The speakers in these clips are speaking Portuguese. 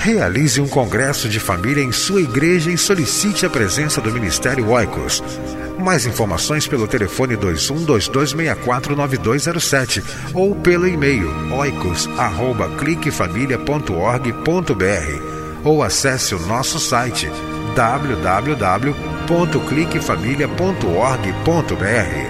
Realize um congresso de família em sua igreja e solicite a presença do Ministério Oicos. Mais informações pelo telefone 2122649207 ou pelo e-mail oicos@cliquefamilia.org.br ou acesse o nosso site www.cliquefamilia.org.br.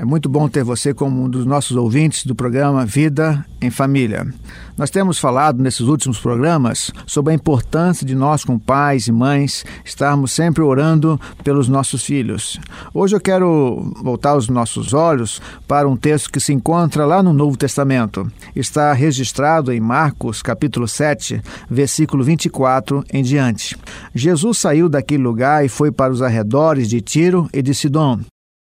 É muito bom ter você como um dos nossos ouvintes do programa Vida em Família. Nós temos falado nesses últimos programas sobre a importância de nós, como pais e mães, estarmos sempre orando pelos nossos filhos. Hoje eu quero voltar os nossos olhos para um texto que se encontra lá no Novo Testamento. Está registrado em Marcos, capítulo 7, versículo 24 em diante. Jesus saiu daquele lugar e foi para os arredores de Tiro e de Sidom.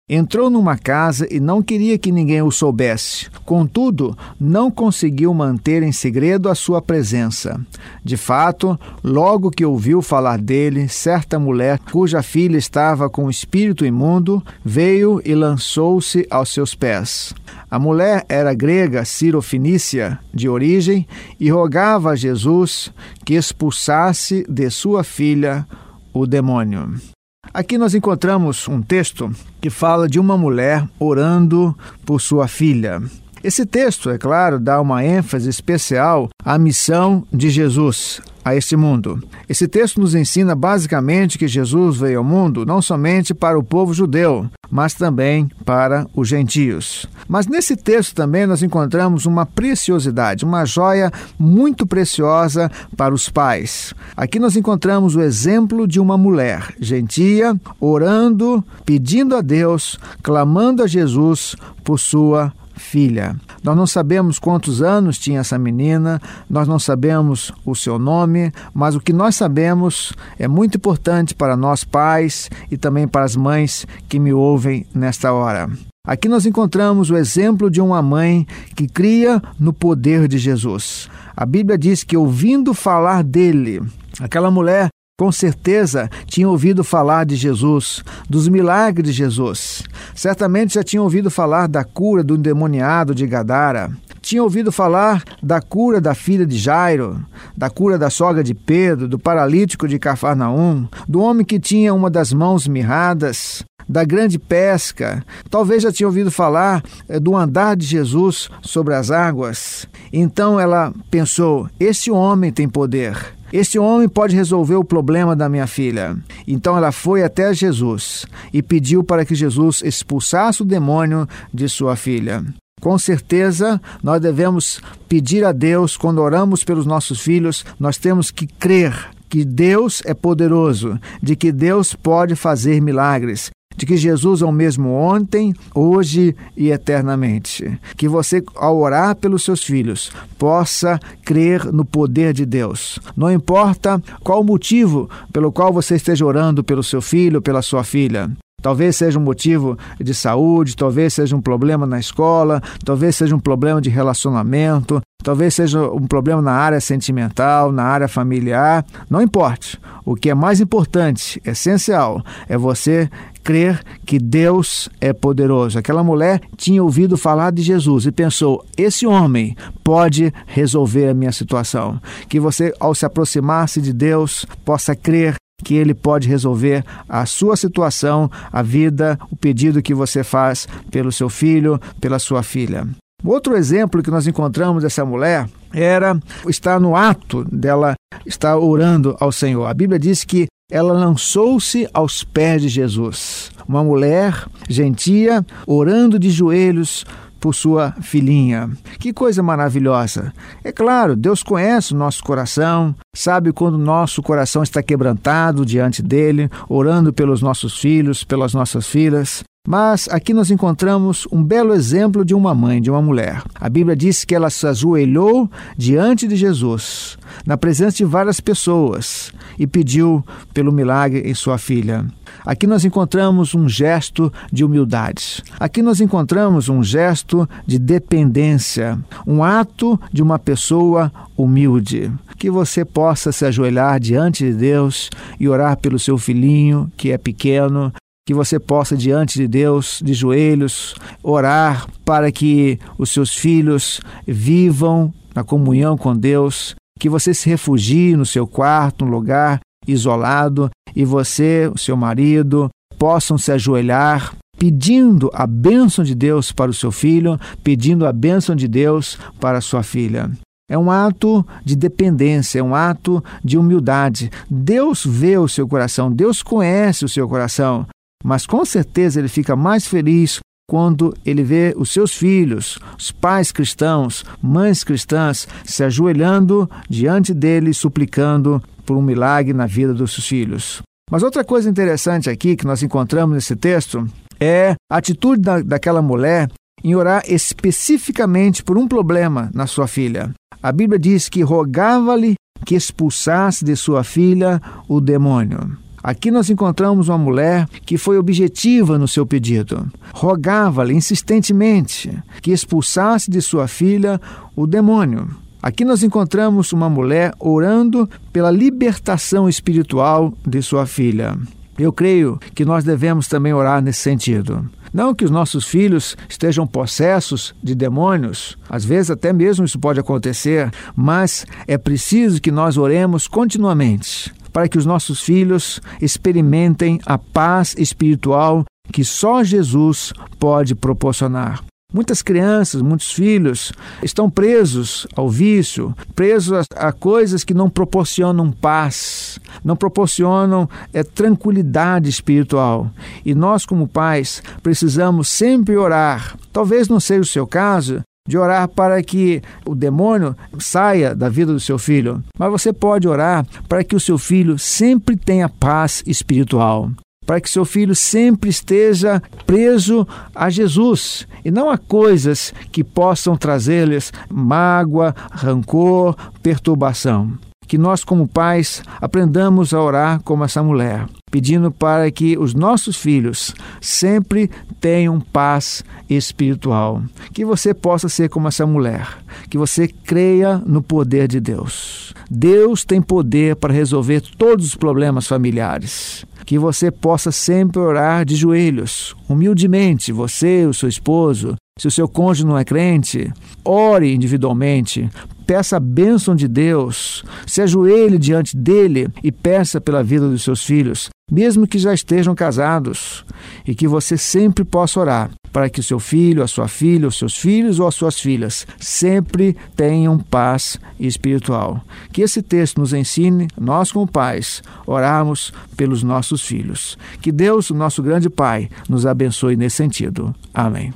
Entrou numa casa e não queria que ninguém o soubesse. Contudo, não conseguiu manter em segredo a sua presença. De fato, logo que ouviu falar dele, certa mulher, cuja filha estava com o espírito imundo, veio e lançou-se aos seus pés. A mulher era grega Cirofinícia de origem e rogava a Jesus que expulsasse de sua filha o demônio. Aqui nós encontramos um texto que fala de uma mulher orando por sua filha. Esse texto, é claro, dá uma ênfase especial à missão de Jesus a este mundo. Esse texto nos ensina basicamente que Jesus veio ao mundo não somente para o povo judeu, mas também para os gentios. Mas nesse texto também nós encontramos uma preciosidade, uma joia muito preciosa para os pais. Aqui nós encontramos o exemplo de uma mulher gentia, orando, pedindo a Deus, clamando a Jesus por sua filha. Nós não sabemos quantos anos tinha essa menina, nós não sabemos o seu nome, mas o que nós sabemos é muito importante para nós pais e também para as mães que me ouvem nesta hora. Aqui nós encontramos o exemplo de uma mãe que cria no poder de Jesus. A Bíblia diz que, ouvindo falar dele, aquela mulher com certeza tinha ouvido falar de Jesus, dos milagres de Jesus. Certamente já tinha ouvido falar da cura do endemoniado de Gadara. Tinha ouvido falar da cura da filha de Jairo, da cura da sogra de Pedro, do paralítico de Cafarnaum, do homem que tinha uma das mãos mirradas, da grande pesca. Talvez já tinha ouvido falar eh, do andar de Jesus sobre as águas. Então ela pensou: esse homem tem poder. Este homem pode resolver o problema da minha filha. Então ela foi até Jesus e pediu para que Jesus expulsasse o demônio de sua filha. Com certeza, nós devemos pedir a Deus, quando oramos pelos nossos filhos, nós temos que crer que Deus é poderoso, de que Deus pode fazer milagres, de que Jesus é o mesmo ontem, hoje e eternamente. Que você, ao orar pelos seus filhos, possa crer no poder de Deus. Não importa qual o motivo pelo qual você esteja orando pelo seu filho, pela sua filha. Talvez seja um motivo de saúde, talvez seja um problema na escola, talvez seja um problema de relacionamento, talvez seja um problema na área sentimental, na área familiar, não importe. O que é mais importante, essencial, é você crer que Deus é poderoso. Aquela mulher tinha ouvido falar de Jesus e pensou: esse homem pode resolver a minha situação. Que você, ao se aproximar-se de Deus, possa crer que ele pode resolver a sua situação, a vida, o pedido que você faz pelo seu filho, pela sua filha. Outro exemplo que nós encontramos dessa mulher era estar no ato dela estar orando ao Senhor. A Bíblia diz que ela lançou-se aos pés de Jesus. Uma mulher gentia orando de joelhos por sua filhinha. Que coisa maravilhosa! É claro, Deus conhece o nosso coração, sabe quando o nosso coração está quebrantado diante dele, orando pelos nossos filhos, pelas nossas filhas. Mas aqui nós encontramos um belo exemplo de uma mãe, de uma mulher. A Bíblia diz que ela se ajoelhou diante de Jesus, na presença de várias pessoas, e pediu pelo milagre em sua filha. Aqui nós encontramos um gesto de humildade. Aqui nós encontramos um gesto de dependência, um ato de uma pessoa humilde. Que você possa se ajoelhar diante de Deus e orar pelo seu filhinho que é pequeno, que você possa, diante de Deus, de joelhos, orar para que os seus filhos vivam na comunhão com Deus, que você se refugie no seu quarto, um lugar isolado, e você, o seu marido, possam se ajoelhar pedindo a bênção de Deus para o seu filho, pedindo a bênção de Deus para a sua filha. É um ato de dependência, é um ato de humildade. Deus vê o seu coração, Deus conhece o seu coração, mas com certeza ele fica mais feliz quando ele vê os seus filhos, os pais cristãos, mães cristãs, se ajoelhando diante dele, suplicando por um milagre na vida dos seus filhos. Mas outra coisa interessante aqui que nós encontramos nesse texto é a atitude da, daquela mulher em orar especificamente por um problema na sua filha. A Bíblia diz que rogava-lhe que expulsasse de sua filha o demônio. Aqui nós encontramos uma mulher que foi objetiva no seu pedido. Rogava-lhe insistentemente que expulsasse de sua filha o demônio. Aqui nós encontramos uma mulher orando pela libertação espiritual de sua filha. Eu creio que nós devemos também orar nesse sentido. Não que os nossos filhos estejam possessos de demônios, às vezes até mesmo isso pode acontecer, mas é preciso que nós oremos continuamente para que os nossos filhos experimentem a paz espiritual que só Jesus pode proporcionar. Muitas crianças, muitos filhos estão presos ao vício, presos a, a coisas que não proporcionam paz, não proporcionam é, tranquilidade espiritual. E nós, como pais, precisamos sempre orar. Talvez não seja o seu caso, de orar para que o demônio saia da vida do seu filho, mas você pode orar para que o seu filho sempre tenha paz espiritual para que seu filho sempre esteja preso a Jesus e não a coisas que possam trazer-lhes mágoa, rancor, perturbação. Que nós, como pais, aprendamos a orar como essa mulher, pedindo para que os nossos filhos sempre tenham paz espiritual. Que você possa ser como essa mulher, que você creia no poder de Deus. Deus tem poder para resolver todos os problemas familiares que você possa sempre orar de joelhos, humildemente, você, o seu esposo. Se o seu cônjuge não é crente, ore individualmente, peça a bênção de Deus, se ajoelhe diante dele e peça pela vida dos seus filhos, mesmo que já estejam casados, e que você sempre possa orar para que o seu filho, a sua filha, os seus filhos ou as suas filhas sempre tenham paz espiritual. Que esse texto nos ensine, nós como pais, orarmos pelos nossos filhos. Que Deus, o nosso grande Pai, nos abençoe nesse sentido. Amém.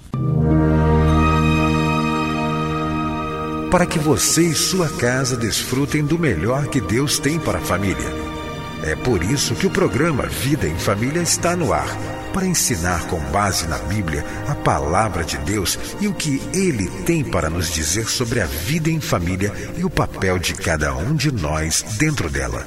Para que você e sua casa desfrutem do melhor que Deus tem para a família. É por isso que o programa Vida em Família está no ar para ensinar com base na Bíblia a palavra de Deus e o que ele tem para nos dizer sobre a vida em família e o papel de cada um de nós dentro dela.